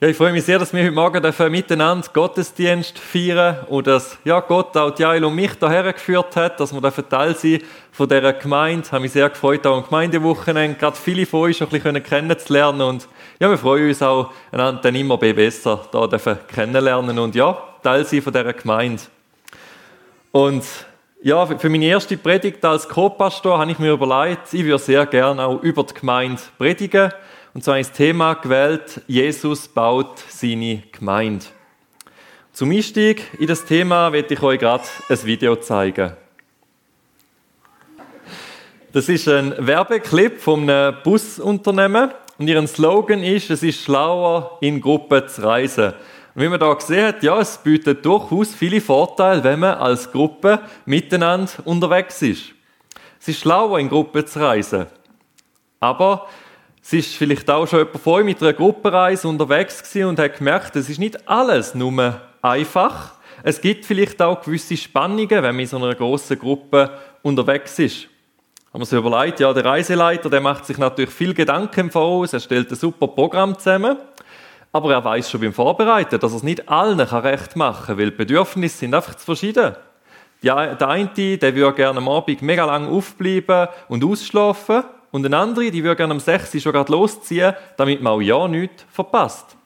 Ja, ich freue mich sehr, dass wir heute Morgen miteinander Gottesdienst feiern und dass ja, Gott auch Jael und mich daher geführt hat, dass wir dürfen Teil sein von dieser Gemeinde. Ich habe mich sehr gefreut, auch am Gemeindewochenende gerade viele von euch ein bisschen kennenzulernen und ja, wir freuen uns auch, einander dann immer besser da dürfen kennenlernen und ja, Teil sein von dieser Gemeinde. Und ja, für meine erste Predigt als Co-Pastor habe ich mir überlegt, ich würde sehr gerne auch über die Gemeinde predigen. Und zwar ist das Thema gewählt, Jesus baut seine Gemeinde. Zum Einstieg in das Thema werde ich euch gerade ein Video zeigen. Das ist ein Werbeclip von einem Busunternehmen und ihren Slogan ist, es ist schlauer, in Gruppen zu reisen. Und wie man da gesehen hat, ja, es bietet durchaus viele Vorteile, wenn man als Gruppe miteinander unterwegs ist. Es ist schlauer, in Gruppen zu reisen. Aber es ist vielleicht auch schon jemand vorher mit einer Gruppenreise unterwegs und hat gemerkt, es ist nicht alles nur einfach. Es gibt vielleicht auch gewisse Spannungen, wenn man in so einer grossen Gruppe unterwegs ist. Haben wir sich überlegt, ja, der Reiseleiter, der macht sich natürlich viel Gedanken Voraus, er stellt ein super Programm zusammen. Aber er weiß schon beim Vorbereiten, dass er es nicht allen recht machen kann, weil die Bedürfnisse sind einfach zu verschieden. Der eine, der würde gerne am Abend mega lang aufbleiben und ausschlafen. Und der andere, die würde gerne am 6 schon gerade losziehen, damit man auch ja nichts verpasst.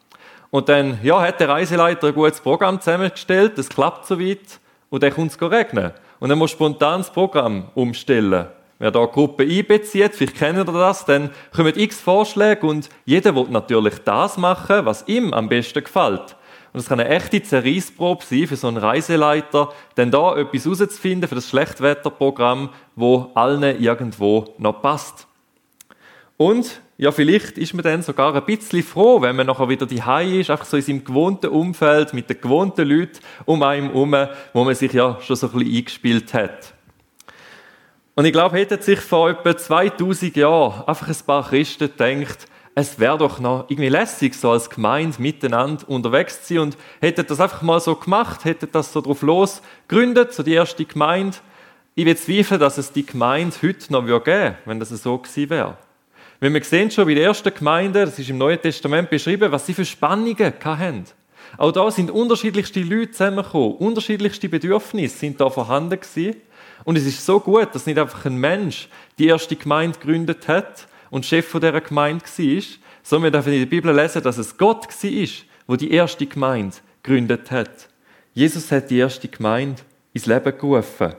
Und dann, ja, hat der Reiseleiter ein gutes Programm zusammengestellt, es klappt soweit, und dann kommt es regnen. Und dann muss spontan das Programm umstellen. Wer da Gruppe einbezieht, vielleicht kennt ihr das, dann kommen x Vorschläge und jeder will natürlich das machen, was ihm am besten gefällt. Und es kann eine echte Zerreißprobe sein für so einen Reiseleiter, denn da etwas herauszufinden für das Schlechtwetterprogramm, wo allen irgendwo noch passt. Und ja, vielleicht ist man dann sogar ein bisschen froh, wenn man nachher wieder die ist, einfach so in seinem gewohnten Umfeld, mit den gewohnten Leuten um einen herum, wo man sich ja schon so ein bisschen eingespielt hat. Und ich glaube, hätten sich vor etwa 2000 Jahren einfach ein paar Christen gedacht, es wäre doch noch irgendwie lässig, so als Gemeinde miteinander unterwegs zu sein und hätten das einfach mal so gemacht, hätten das so drauf los gegründet, so die erste Gemeinde. Ich bezweifle, dass es die Gemeinde heute noch geben würde, wenn das so gewesen wäre. Wenn wir sehen schon bei der ersten Gemeinde, das ist im Neuen Testament beschrieben, was sie für Spannungen hatten. Auch da sind unterschiedlichste Leute zusammengekommen, unterschiedlichste Bedürfnisse sind da vorhanden gewesen. Und es ist so gut, dass nicht einfach ein Mensch die erste Gemeinde gegründet hat und Chef von dieser Gemeinde war, sondern wir dürfen in der Bibel lesen, dass es Gott war, wo die erste Gemeinde gegründet hat. Jesus hat die erste Gemeinde ins Leben gerufen.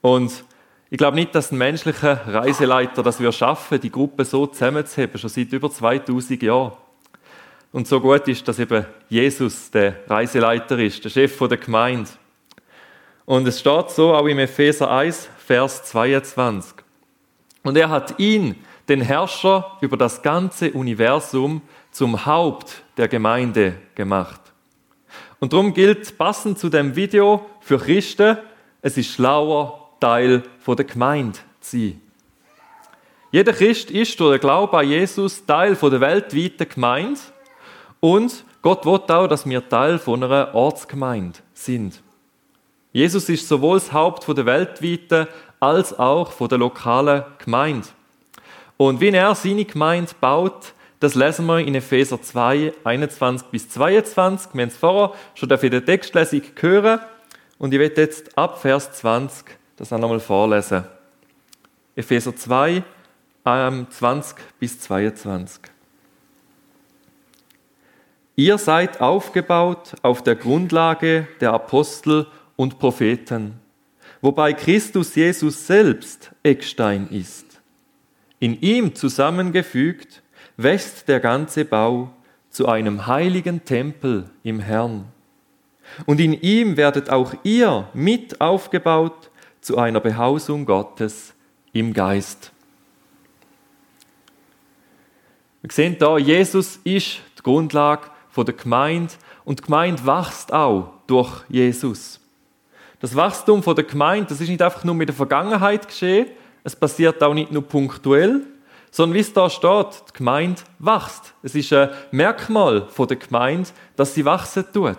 Und ich glaube nicht, dass ein menschlicher Reiseleiter das wir schaffen, die Gruppe so zusammenzuheben, schon seit über 2000 Jahren. Und so gut ist, dass eben Jesus der Reiseleiter ist, der Chef der Gemeinde. Und es steht so auch im Epheser 1, Vers 22. Und er hat ihn, den Herrscher über das ganze Universum, zum Haupt der Gemeinde gemacht. Und darum gilt passend zu dem Video für Christen, es ist schlauer, Teil der Gemeinde zu sein. Jeder Christ ist durch den Glauben an Jesus Teil der weltweiten Gemeinde und Gott will auch, dass wir Teil einer Ortsgemeinde sind. Jesus ist sowohl das Haupt der weltweiten als auch der lokalen Gemeinde. Und wie er seine Gemeinde baut, das lesen wir in Epheser 2, 21 bis 22. Wir haben es vorher schon in der Textlesung hören. Und ich werde jetzt ab Vers 20 das auch nochmal vorlesen. Epheser 2, 20 bis 22. Ihr seid aufgebaut auf der Grundlage der Apostel und Propheten, wobei Christus Jesus selbst Eckstein ist. In ihm zusammengefügt wächst der ganze Bau zu einem heiligen Tempel im Herrn. Und in ihm werdet auch ihr mit aufgebaut zu einer Behausung Gottes im Geist. Wir sehen da, Jesus ist die Grundlage der Gemeinde und die Gemeinde wächst auch durch Jesus. Das Wachstum der Gemeinde, das ist nicht einfach nur mit der Vergangenheit geschehen, es passiert auch nicht nur punktuell, sondern wie es da steht, die Gemeinde wächst. Es ist ein Merkmal der Gemeinde, dass sie wachsen tut.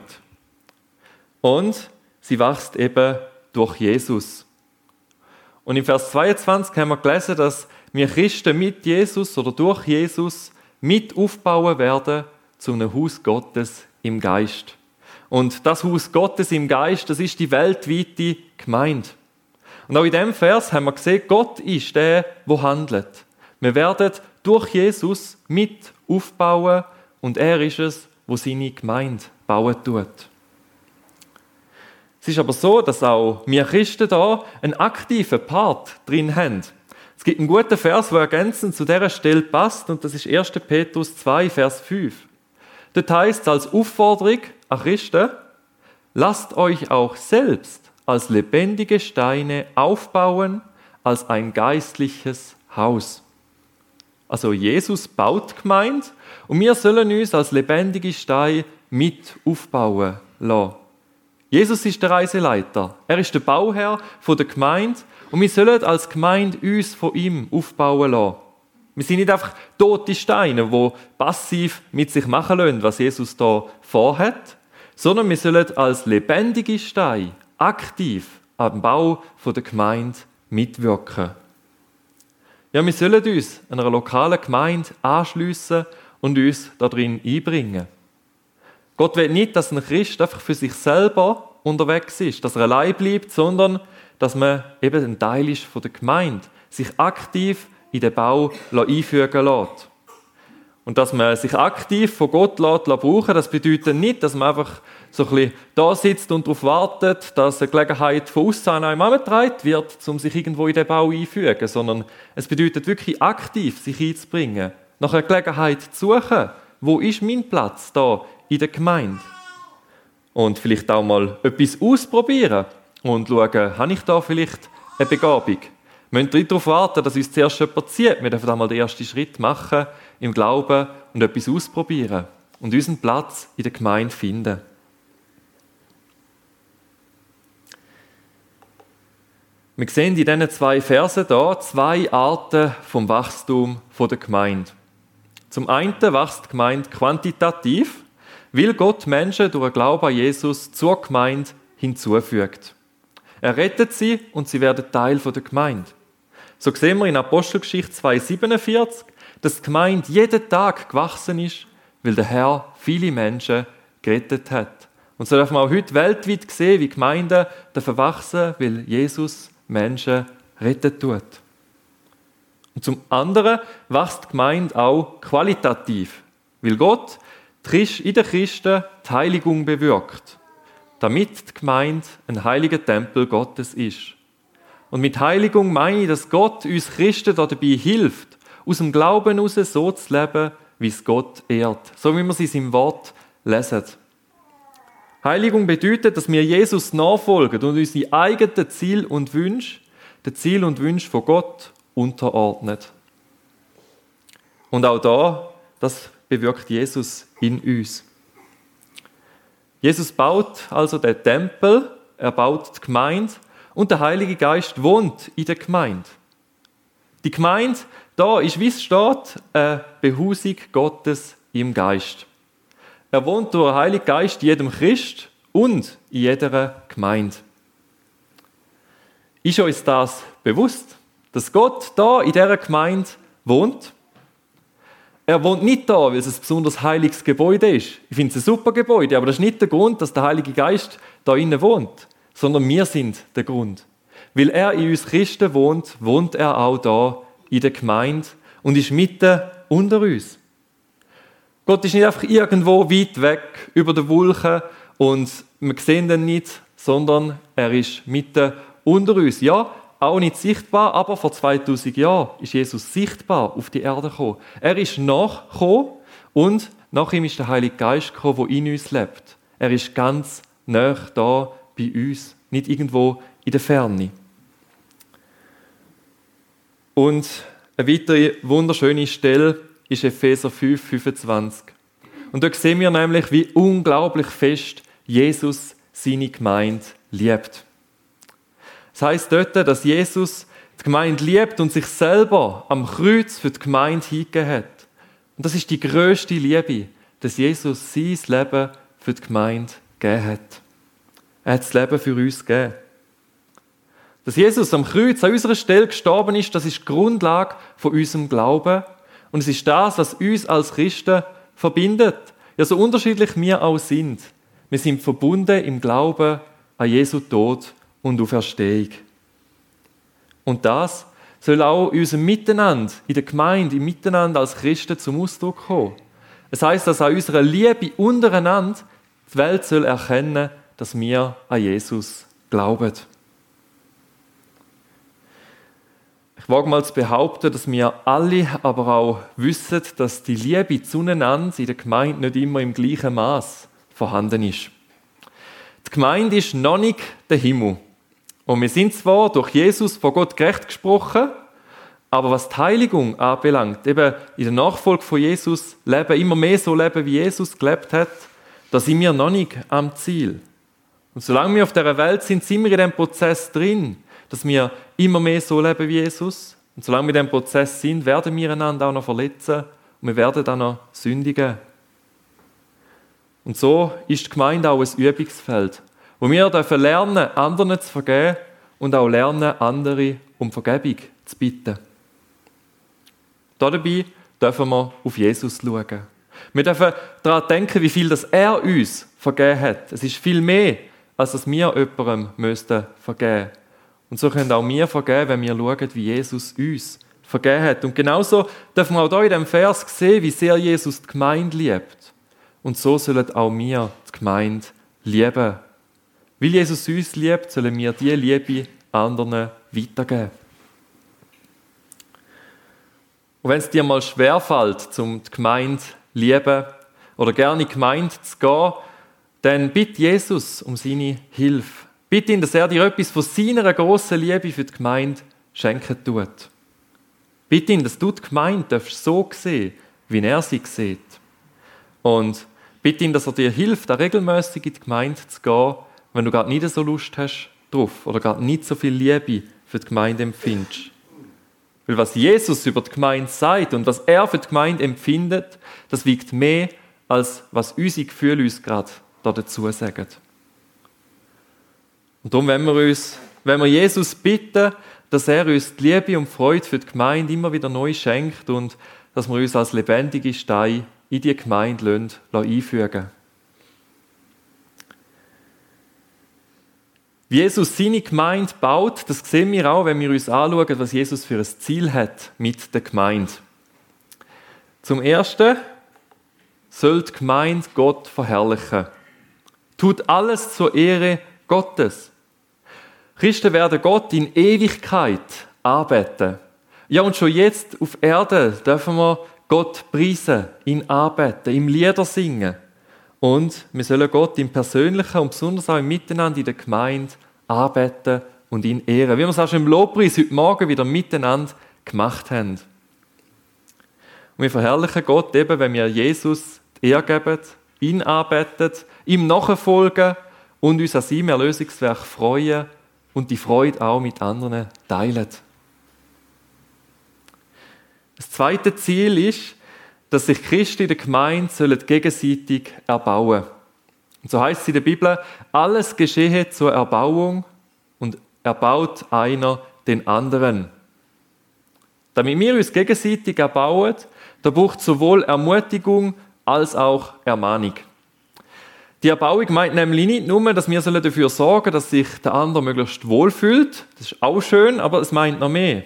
Und sie wächst eben durch Jesus. Und im Vers 22 haben wir gelesen, dass wir Christen mit Jesus oder durch Jesus mit aufbauen werden zu einem Haus Gottes im Geist. Und das Haus Gottes im Geist, das ist die weltweite Gemeinde. Und auch in dem Vers haben wir gesehen, Gott ist der, wo handelt. Wir werden durch Jesus mit aufbauen und er ist es, wo seine Gemeinde bauen tut. Es ist aber so, dass auch wir Christen da einen aktiven Part drin haben. Es gibt einen guten Vers, der ergänzend zu dieser Stelle passt, und das ist 1. Petrus 2, Vers 5. Dort heißt es als Aufforderung an Christen, lasst euch auch selbst als lebendige Steine aufbauen, als ein geistliches Haus. Also Jesus baut Gemeinde und wir sollen uns als lebendige Steine mit aufbauen lassen. Jesus ist der Reiseleiter. Er ist der Bauherr der Gemeinde und wir sollen als Gemeinde uns von ihm aufbauen lassen. Wir sind nicht einfach tote Steine, die passiv mit sich machen lassen, was Jesus da vorhat, sondern wir sollen als lebendige Steine aktiv am Bau der Gemeinde mitwirken. Ja, wir sollen uns einer lokalen Gemeinde anschliessen und uns darin einbringen. Gott will nicht, dass ein Christ einfach für sich selber unterwegs ist, dass er allein bleibt, sondern dass man eben ein Teil ist von der Gemeinde, sich aktiv in den Bau einfügen lässt. Und dass man sich aktiv von Gott lässt, brauchen das bedeutet nicht, dass man einfach so ein bisschen da sitzt und darauf wartet, dass eine Gelegenheit von außen an einem wird, um sich irgendwo in den Bau einzufügen, sondern es bedeutet wirklich aktiv sich einzubringen, nach einer Gelegenheit zu suchen, wo ist mein Platz da in der Gemeinde? Und vielleicht auch mal etwas ausprobieren und schauen, habe ich da vielleicht eine Begabung? Wir müssen nicht darauf warten, dass uns zuerst jemand zieht. Wir dürfen einmal den ersten Schritt machen im Glauben und etwas ausprobieren und unseren Platz in der Gemeinde finden. Wir sehen in diesen zwei Versen hier zwei Arten vom Wachstum der Gemeinde. Zum einen wächst die Gemeinde quantitativ, weil Gott Menschen durch den Glauben an Jesus zur Gemeinde hinzufügt. Er rettet sie und sie werden Teil der Gemeinde. So sehen wir in Apostelgeschichte 2,47, dass die Gemeinde jeden Tag gewachsen ist, weil der Herr viele Menschen gerettet hat. Und so dürfen wir auch heute weltweit sehen, wie Gemeinden wachsen, weil Jesus Menschen retten tut. Und zum anderen wächst die Gemeinde auch qualitativ, weil Gott in den Christen die Heiligung bewirkt, damit die Gemeinde ein heiliger Tempel Gottes ist. Und mit Heiligung meine ich, dass Gott uns Christen dabei hilft, aus dem Glauben heraus so zu leben, wie es Gott ehrt, so wie wir es in seinem Wort lesen. Heiligung bedeutet, dass wir Jesus nachfolgen und unsere eigenen Ziel und Wünsche, den Ziel und Wünsche von Gott unterordnet. Und auch da, das bewirkt Jesus in uns. Jesus baut also den Tempel, er baut die Gemeinde und der Heilige Geist wohnt in der Gemeinde. Die Gemeinde, da ist, wie es steht, eine Behausung Gottes im Geist. Er wohnt durch den Heiligen Geist in jedem Christ und in jeder Gemeinde. Ist uns das bewusst, dass Gott da in dieser Gemeinde wohnt? Er wohnt nicht da, weil es ein besonders heiliges Gebäude ist. Ich finde es ein super Gebäude, aber das ist nicht der Grund, dass der Heilige Geist da innen wohnt, sondern wir sind der Grund. Weil er in uns Christen wohnt, wohnt er auch da in der Gemeinde und ist mitten unter uns. Gott ist nicht einfach irgendwo weit weg über den Wolken und wir sehen ihn nicht, sondern er ist mitten unter uns. Ja, auch nicht sichtbar, aber vor 2000 Jahren ist Jesus sichtbar auf die Erde gekommen. Er ist nachgekommen und nach ihm ist der Heilige Geist gekommen, der in uns lebt. Er ist ganz nah da bei uns, nicht irgendwo in der Ferne. Und eine weitere wunderschöne Stelle ist Epheser 5, 25. Und dort sehen wir nämlich, wie unglaublich fest Jesus seine Gemeinde liebt. Das heißt dort, dass Jesus die Gemeinde liebt und sich selber am Kreuz für die Gemeinde hingegeben hat. Und das ist die größte Liebe, dass Jesus sein Leben für die Gemeinde gegeben hat. Er hat das Leben für uns gegeben. Dass Jesus am Kreuz an unserer Stelle gestorben ist, das ist die Grundlage von unserem Glauben und es ist das, was uns als Christen verbindet. Ja, so unterschiedlich wir auch sind, wir sind verbunden im Glauben an Jesu Tod und Auferstehung. Und das soll auch in unserem Miteinander, in der Gemeinde, im Miteinander als Christen zum Ausdruck kommen. Es heißt, dass an unserer Liebe untereinander die Welt soll erkennen, dass wir an Jesus glauben. Ich wage mal zu behaupten, dass wir alle aber auch wissen, dass die Liebe zueinander in der Gemeinde nicht immer im gleichen Maß vorhanden ist. Die Gemeinde ist noch nicht der Himmel. Und wir sind zwar durch Jesus vor Gott gerecht gesprochen, aber was die Heiligung anbelangt, eben in der Nachfolge von Jesus leben, immer mehr so leben, wie Jesus gelebt hat, da sind wir noch nicht am Ziel. Und solange wir auf der Welt sind, sind wir in dem Prozess drin, dass wir immer mehr so leben wie Jesus. Und solange wir in dem Prozess sind, werden wir einander auch noch verletzen und wir werden dann noch sündigen. Und so ist die Gemeinde auch ein Übungsfeld, wo wir dürfen lernen, anderen zu vergeben und auch lernen, andere um Vergebung zu bitten. Dabei dürfen wir auf Jesus schauen. Wir dürfen daran denken, wie viel das er uns vergeben hat. Es ist viel mehr, als dass wir jemandem müssten vergeben Und so können auch wir vergeben, wenn wir schauen, wie Jesus uns vergeben hat. Und genauso dürfen wir auch hier in dem Vers sehen, wie sehr Jesus die Gemeinde liebt. Und so sollen auch wir die Gemeinde lieben. Weil Jesus uns liebt, sollen wir diese Liebe anderen weitergeben. Und wenn es dir mal schwerfällt, zum die Gemeinde lieben oder gerne in die Gemeinde zu gehen, dann bitte Jesus um seine Hilfe. Bitte ihn, dass er dir etwas von seiner grossen Liebe für die Gemeinde schenken tut. Bitte ihn, dass du die Gemeinde so sehen wie er sie sieht. Und bitte ihn, dass er dir hilft, auch regelmäßig in die Gemeinde zu gehen, wenn du gerade nicht so Lust hast drauf oder gerade nicht so viel Liebe für die Gemeinde empfindest. Weil was Jesus über die Gemeinde sagt und was er für die Gemeinde empfindet, das wiegt mehr, als was unsere Gefühle uns gerade dazu sagen. Und darum, wenn wir, uns, wenn wir Jesus bitten, dass er uns die Liebe und Freude für die Gemeinde immer wieder neu schenkt und dass wir uns als lebendige Steine in die Gemeinde einfügen lassen. Wie Jesus seine Gemeinde baut, das sehen wir auch, wenn wir uns anschauen, was Jesus für ein Ziel hat mit der Gemeinde. Zum Ersten soll die Gemeinde Gott verherrlichen. Tut alles zur Ehre Gottes. Christen werden Gott in Ewigkeit arbeiten. Ja, und schon jetzt auf Erde dürfen wir Gott preisen, ihn arbeiten, ihm Lieder singen. Und wir sollen Gott im Persönlichen und besonders auch im Miteinander in der Gemeinde arbeiten und ihn ehren. Wie wir es auch schon im Lobpreis heute Morgen wieder miteinander gemacht haben. Und wir verherrlichen Gott eben, wenn wir Jesus die Ehre geben, ihn arbeiten, ihm nachfolgen und uns an seinem Erlösungswerk freuen und die Freude auch mit anderen teilen. Das zweite Ziel ist, dass sich Christen in der Gemeinde gegenseitig erbauen sollen. Und so heißt es in der Bibel, alles geschehe zur Erbauung und erbaut einer den anderen. Damit wir uns gegenseitig erbauen, da braucht sowohl Ermutigung als auch Ermahnung. Die Erbauung meint nämlich nicht nur, dass wir dafür sorgen sollen, dass sich der andere möglichst wohlfühlt. Das ist auch schön, aber es meint noch mehr.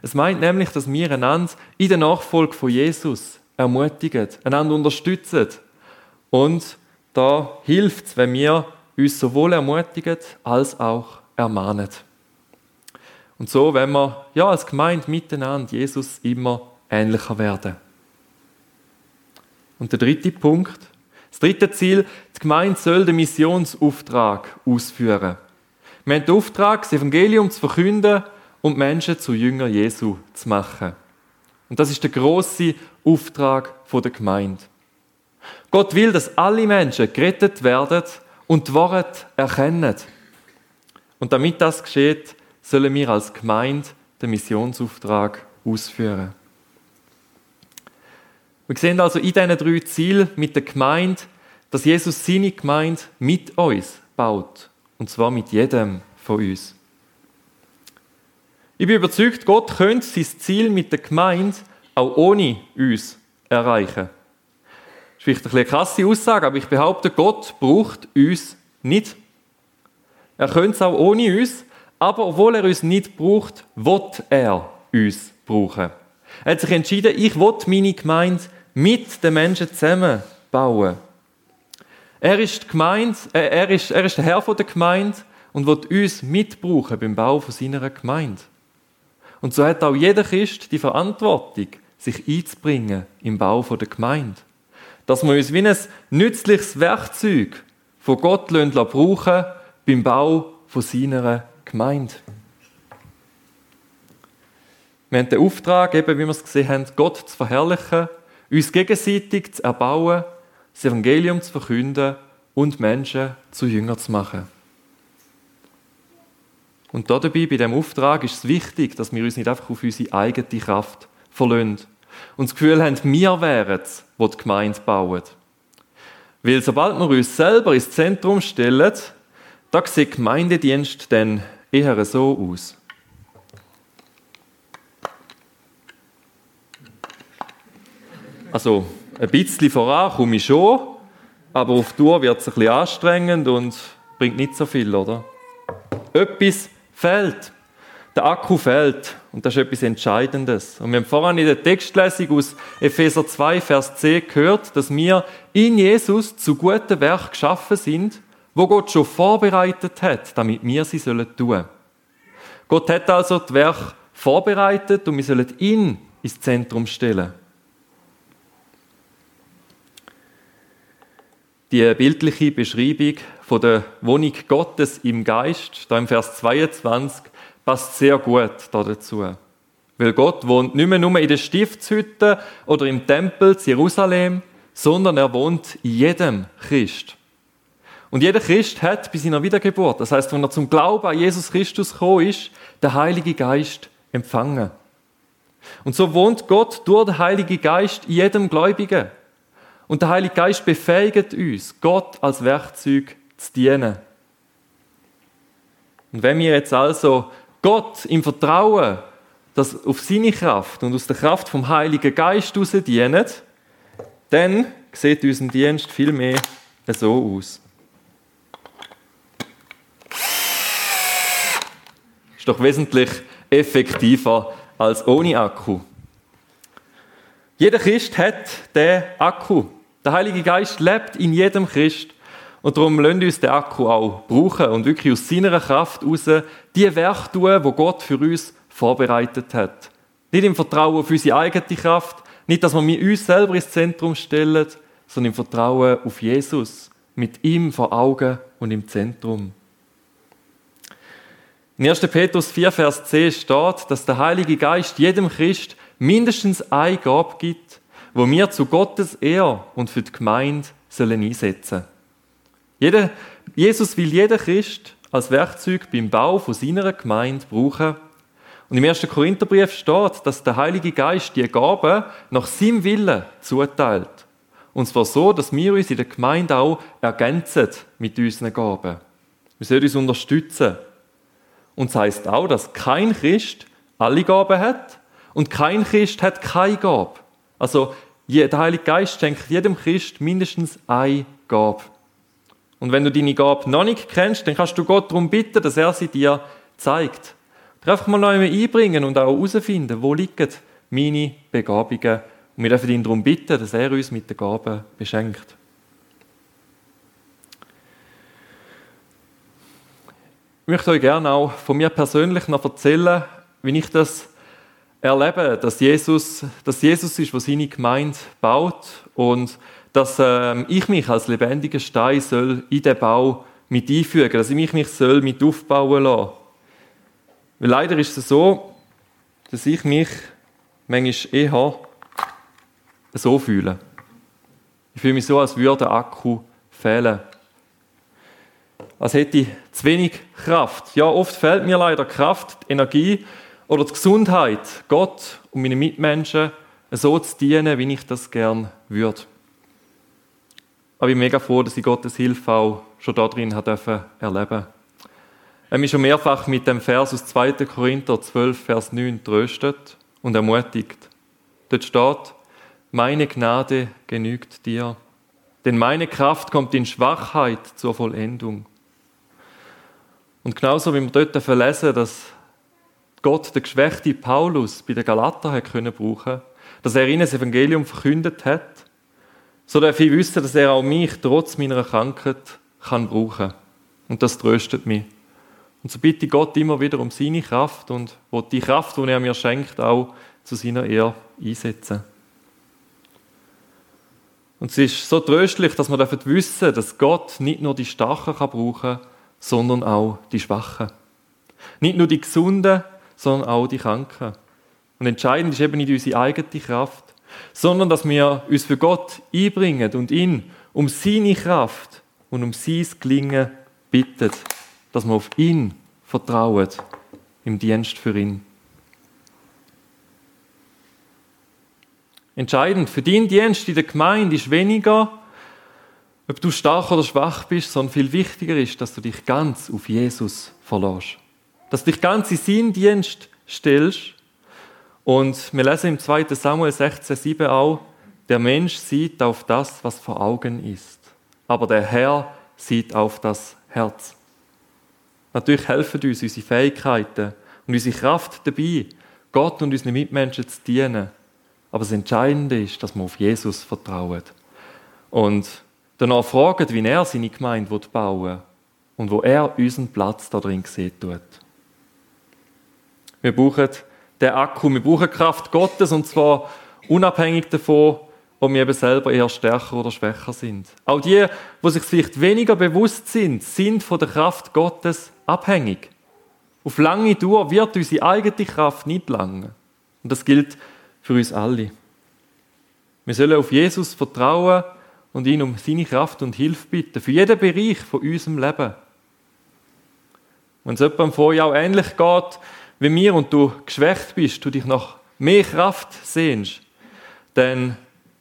Es meint nämlich, dass wir einander in der Nachfolge von Jesus ermutigen, einander unterstützen. Und da hilft es, wenn wir uns sowohl ermutigen als auch ermahnen. Und so, wenn wir ja, als Gemeinde miteinander Jesus immer ähnlicher werden. Und der dritte Punkt, das dritte Ziel, die Gemeinde soll den Missionsauftrag ausführen. Wir haben den Auftrag, das Evangelium zu verkünden und Menschen zu Jünger Jesu zu machen. Und das ist der große Auftrag der Gemeinde. Gott will, dass alle Menschen gerettet werden und die Wahrheit erkennen. Und damit das geschieht, sollen wir als Gemeinde den Missionsauftrag ausführen. Wir sehen also in diesen drei Zielen mit der Gemeinde, dass Jesus seine Gemeinde mit uns baut. Und zwar mit jedem von uns. Ich bin überzeugt, Gott könnte sein Ziel mit der Gemeinde auch ohne uns erreichen. vielleicht eine krasse Aussage, aber ich behaupte, Gott braucht uns nicht. Er könnte es auch ohne uns, aber obwohl er uns nicht braucht, wird er uns brauchen. Er hat sich entschieden, ich will meine Gemeinde mit den Menschen zusammen bauen. Er ist, Gemeinde, äh, er, ist, er ist der Herr der Gemeinde und wird uns mitbrauchen beim Bau seiner Gemeinde. Und so hat auch jeder Christ die Verantwortung, sich einzubringen im Bau der Gemeinde. Dass wir uns wie ein nützliches Werkzeug von Gott brauchen beim Bau seiner Gemeinde. Wir haben den Auftrag, eben wie wir es gesehen haben, Gott zu verherrlichen, uns gegenseitig zu erbauen, das Evangelium zu verkünden und Menschen zu Jünger zu machen. Und dabei, bei diesem Auftrag, ist es wichtig, dass wir uns nicht einfach auf unsere eigene Kraft verlassen und das Gefühl haben, wir wären es, die die Gemeinde bauen. Weil sobald wir uns selber ins Zentrum stellen, da sieht Gemeindedienst dann eher so aus. Also, ein bisschen voran komme ich schon, aber auf Tour wird es ein bisschen anstrengend und bringt nicht so viel, oder? Etwas fehlt. Der Akku fehlt. Und das ist etwas Entscheidendes. Und wir haben vorhin in der Textlesung aus Epheser 2, Vers 10 gehört, dass wir in Jesus zu guten Werk geschaffen sind, wo Gott schon vorbereitet hat, damit wir sie sollen tun. Gott hat also das Werk vorbereitet und wir sollen ihn ins Zentrum stellen. Die bildliche Beschreibung von der Wohnung Gottes im Geist, da im Vers 22, passt sehr gut dazu. Weil Gott wohnt nicht mehr nur in der Stiftshütte oder im Tempel zu Jerusalem, sondern er wohnt in jedem Christ. Und jeder Christ hat bei seiner Wiedergeburt, das heißt, wenn er zum Glauben an Jesus Christus gekommen ist, den Heiligen Geist empfangen. Und so wohnt Gott durch den Heiligen Geist in jedem Gläubigen. Und der Heilige Geist befähigt uns, Gott als Werkzeug zu dienen. Und wenn wir jetzt also Gott im Vertrauen dass auf seine Kraft und aus der Kraft vom Heiligen Geist heraus dienen, dann sieht unser Dienst viel mehr so aus. Ist doch wesentlich effektiver als ohne Akku. Jeder Christ hat den Akku. Der Heilige Geist lebt in jedem Christ. Und darum lasst uns den Akku auch brauchen und wirklich aus seiner Kraft heraus die Werke tun, die Gott für uns vorbereitet hat. Nicht im Vertrauen auf unsere eigene Kraft, nicht, dass wir uns selber ins Zentrum stellen, sondern im Vertrauen auf Jesus, mit ihm vor Augen und im Zentrum. In 1. Petrus 4, Vers 10 steht, dass der Heilige Geist jedem Christ mindestens eine Gabe gibt, wo wir zu Gottes Ehr und für die Gemeinde sollen einsetzen sollen. Jesus will jeder Christ als Werkzeug beim Bau von seiner Gemeinde brauchen. Und im 1. Korintherbrief steht, dass der Heilige Geist die Gaben nach seinem Willen zuteilt. Und zwar so, dass wir uns in der Gemeinde auch ergänzen mit unseren Gaben. Wir sollen uns unterstützen. Und das heisst auch, dass kein Christ alle Gaben hat und kein Christ hat keine Gabe. Also der Heilige Geist schenkt jedem Christ mindestens eine Gabe. Und wenn du deine Gabe noch nicht kennst, dann kannst du Gott darum bitten, dass er sie dir zeigt. Du einfach mal neu einbringen und auch herausfinden, wo liegen meine Begabungen. Und wir dürfen ihn darum bitten, dass er uns mit den Gaben beschenkt. Ich möchte euch gerne auch von mir persönlich noch erzählen, wie ich das erlebe, dass Jesus, dass Jesus ist, der seine Gemeinde baut und dass ähm, ich mich als lebendiger Stein soll in den Bau mit einfügen, dass ich mich nicht soll mit aufbauen lassen. Weil leider ist es so, dass ich mich manchmal eher so fühle. Ich fühle mich so, als würde der Akku fehlen. Als hätte ich zu wenig Kraft. Ja, oft fehlt mir leider Kraft, Energie, oder die Gesundheit, Gott und meine Mitmenschen so zu dienen, wie ich das gern würde. Aber ich bin mega froh, dass ich Gottes Hilfe auch schon darin erleben durfte. Er mich schon mehrfach mit dem Vers aus 2. Korinther 12, Vers 9 tröstet und ermutigt. Dort steht, meine Gnade genügt dir, denn meine Kraft kommt in Schwachheit zur Vollendung. Und genauso wie wir dort verlesen, dass Gott den geschwächten Paulus bei den Galater hat können brauchen, dass er ihnen das Evangelium verkündet hat, so darf ich wissen, dass er auch mich trotz meiner Krankheit kann brauchen. Und das tröstet mich. Und so bitte ich Gott immer wieder um seine Kraft und wo die Kraft, die er mir schenkt, auch zu seiner Ehre einsetzen. Und es ist so tröstlich, dass wir wissen dass Gott nicht nur die Starken kann brauchen kann, sondern auch die Schwachen. Nicht nur die Gesunden, sondern auch die Kranken. Und entscheidend ist eben nicht unsere eigene Kraft, sondern dass wir uns für Gott einbringen und ihn um seine Kraft und um sein Gelingen bitten dass wir auf ihn vertrauen im Dienst für ihn. Entscheidend für deinen Dienst in der Gemeinde ist weniger, ob du stark oder schwach bist, sondern viel wichtiger ist, dass du dich ganz auf Jesus verlässt. Dass du dich ganz in seinen Dienst stellst. Und wir lesen im 2. Samuel 16,7 auch, der Mensch sieht auf das, was vor Augen ist, aber der Herr sieht auf das Herz. Natürlich helfen uns unsere Fähigkeiten und unsere Kraft dabei, Gott und unseren Mitmenschen zu dienen. Aber das Entscheidende ist, dass wir auf Jesus vertrauen. Und danach fragen, wie er seine Gemeinde bauen will und wo er unseren Platz da drin sehen tut. Wir brauchen den Akku, wir brauchen Kraft Gottes und zwar unabhängig davon, ob wir eben selber eher stärker oder schwächer sind. Auch die, die sich vielleicht weniger bewusst sind, sind von der Kraft Gottes abhängig. Auf lange Dauer wird unsere eigene Kraft nicht lange. Und das gilt für uns alle. Wir sollen auf Jesus vertrauen und ihn um seine Kraft und Hilfe bitten, für jeden Bereich von unserem Leben. Wenn es jemandem vorher auch ähnlich geht wie mir und du geschwächt bist, du dich nach mehr Kraft sehnst, dann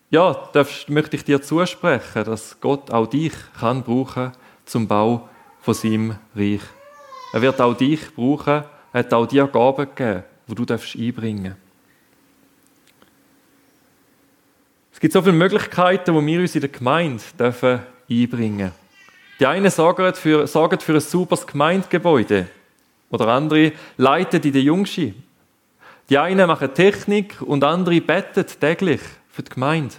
ja, darfst, möchte ich dir zusprechen, dass Gott auch dich kann brauchen zum Bau von seinem Reich. Er wird auch dich brauchen, er hat auch dir Gaben gegeben, die du darfst einbringen Es gibt so viele Möglichkeiten, die wir uns in der Gemeinde dürfen einbringen dürfen. Die einen sorgen für, sorgen für ein sauberes Gemeindegebäude oder andere leiten in der Jungschi. Die einen machen Technik und andere beten täglich für die Gemeinde.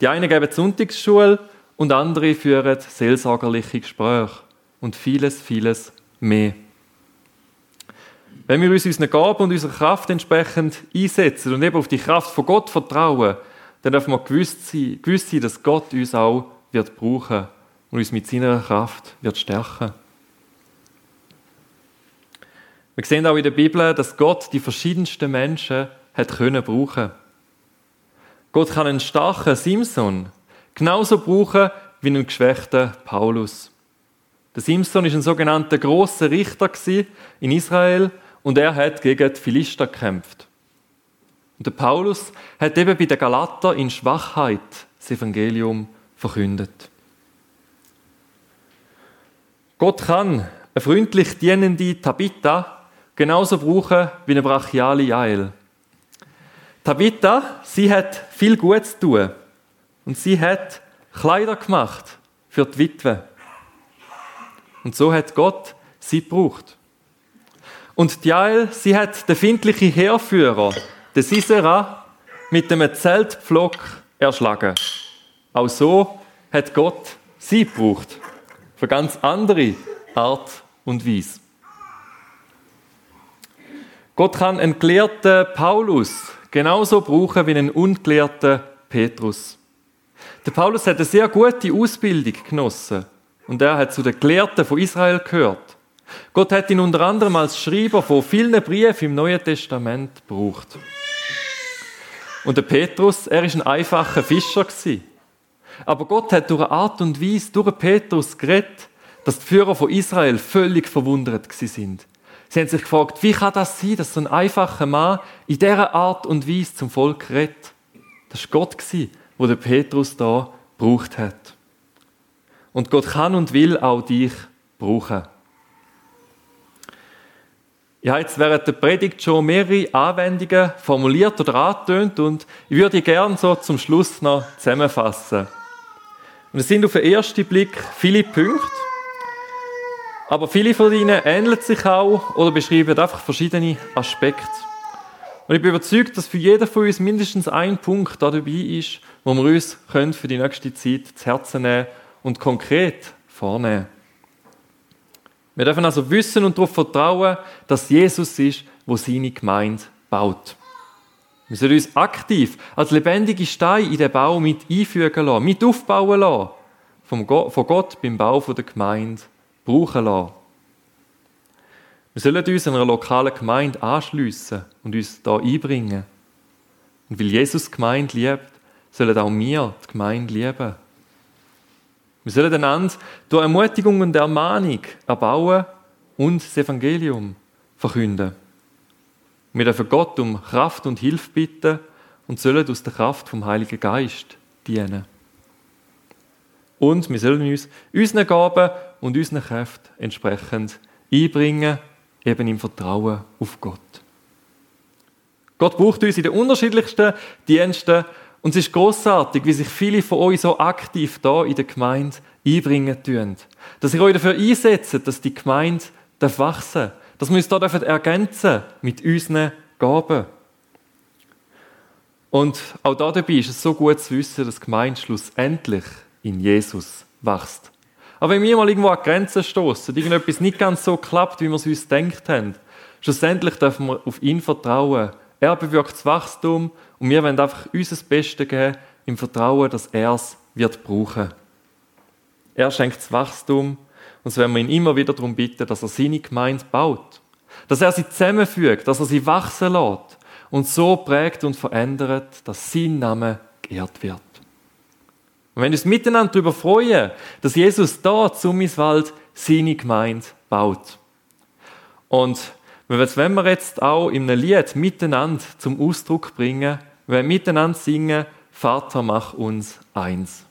Die einen geben Sonntagsschule und andere führen seelsorgerliche Gespräche und vieles, vieles mehr. Wenn wir uns unseren Gaben und unserer Kraft entsprechend einsetzen und eben auf die Kraft von Gott vertrauen, dann dürfen wir gewiss sein dass Gott uns auch wird brauchen und uns mit seiner Kraft wird stärken. Wir sehen auch in der Bibel, dass Gott die verschiedensten Menschen hat können brauchen. Gott kann einen starken Simson genauso brauchen wie einen geschwächten Paulus. Der Simson ist ein sogenannter großer Richter in Israel und er hat gegen die Philister gekämpft. Und der Paulus hat eben bei den Galater in Schwachheit das Evangelium verkündet. Gott kann eine freundlich dienende Tabitha genauso brauchen wie eine brachiale Jael. Tabitha, sie hat viel Gutes zu tun und sie hat Kleider gemacht für die Witwe. Und so hat Gott sie gebraucht. Und Jael, sie hat den findlichen Heerführer, den Sisera, mit einem Zeltpflock erschlagen. Auch so hat Gott sie gebraucht. Für ganz andere Art und Weise. Gott kann einen gelehrten Paulus genauso brauchen wie einen ungelehrten Petrus. Der Paulus hat eine sehr gute Ausbildung genossen und er hat zu den Gelehrten von Israel gehört. Gott hat ihn unter anderem als Schreiber von vielen Briefen im Neuen Testament gebraucht. Und der Petrus, er ist ein einfacher Fischer gewesen. Aber Gott hat durch eine Art und Weise durch Petrus geredet, dass die Führer von Israel völlig verwundert sind. Sie haben sich gefragt, wie kann das sein, dass so ein einfacher Mann in dieser Art und Weise zum Volk redet? Das war Gott, wo der Petrus da gebraucht hat. Und Gott kann und will auch dich brauchen. Ich habe jetzt während der Predigt schon mehrere Anwendungen formuliert oder angetönt und ich würde gerne so zum Schluss noch zusammenfassen. Und es sind auf den ersten Blick viele Punkte, aber viele von ihnen ähneln sich auch oder beschreiben einfach verschiedene Aspekte. Und ich bin überzeugt, dass für jeden von uns mindestens ein Punkt da dabei ist, wo wir uns können für die nächste Zeit zu Herzen nehmen und konkret vornehmen. Wir dürfen also wissen und darauf vertrauen, dass Jesus ist, wo seine Gemeinde baut. Wir sollen uns aktiv als lebendige Steine in den Bau mit einfügen lassen, mit aufbauen lassen, von Gott beim Bau der Gemeinde brauchen lassen. Wir sollen uns einer lokalen Gemeinde anschliessen und uns da einbringen. Und weil Jesus die Gemeinde liebt, sollen auch wir die Gemeinde lieben. Wir sollen einander durch Ermutigung und Ermahnung erbauen und das Evangelium verkünden. Wir dürfen Gott um Kraft und Hilfe bitten und sollen aus der Kraft vom Heiligen Geist dienen. Und wir sollen uns unseren Gaben und unseren Kräften entsprechend einbringen, eben im Vertrauen auf Gott. Gott braucht uns in den unterschiedlichsten Diensten und es ist großartig, wie sich viele von euch so aktiv da in der Gemeinde einbringen tun. Dass ihr euch dafür einsetzt, dass die Gemeinde wachsen darf. Dass wir uns da ergänzen mit unseren Gaben. Und auch da dabei ist es so gut zu wissen, dass die Gemeinde schlussendlich in Jesus wächst. Aber wenn wir mal irgendwo an Grenzen stoßen, irgendetwas nicht ganz so klappt, wie wir es uns gedacht haben, schlussendlich dürfen wir auf ihn vertrauen. Er bewirkt das Wachstum und wir wollen einfach unser Bestes geben, im Vertrauen, dass er es wird brauchen. Er schenkt das Wachstum und so werden wir ihn immer wieder darum bitten, dass er seine Gemeinde baut. Dass er sie zusammenfügt, dass er sie wachsen lässt und so prägt und verändert, dass sein Name geehrt wird. Und wenn wir uns miteinander darüber freuen, dass Jesus da zu Miswald seine Gemeinde baut. Und wenn wir jetzt auch in einem Lied miteinander zum Ausdruck bringen, wenn wir miteinander singen, Vater, mach uns eins.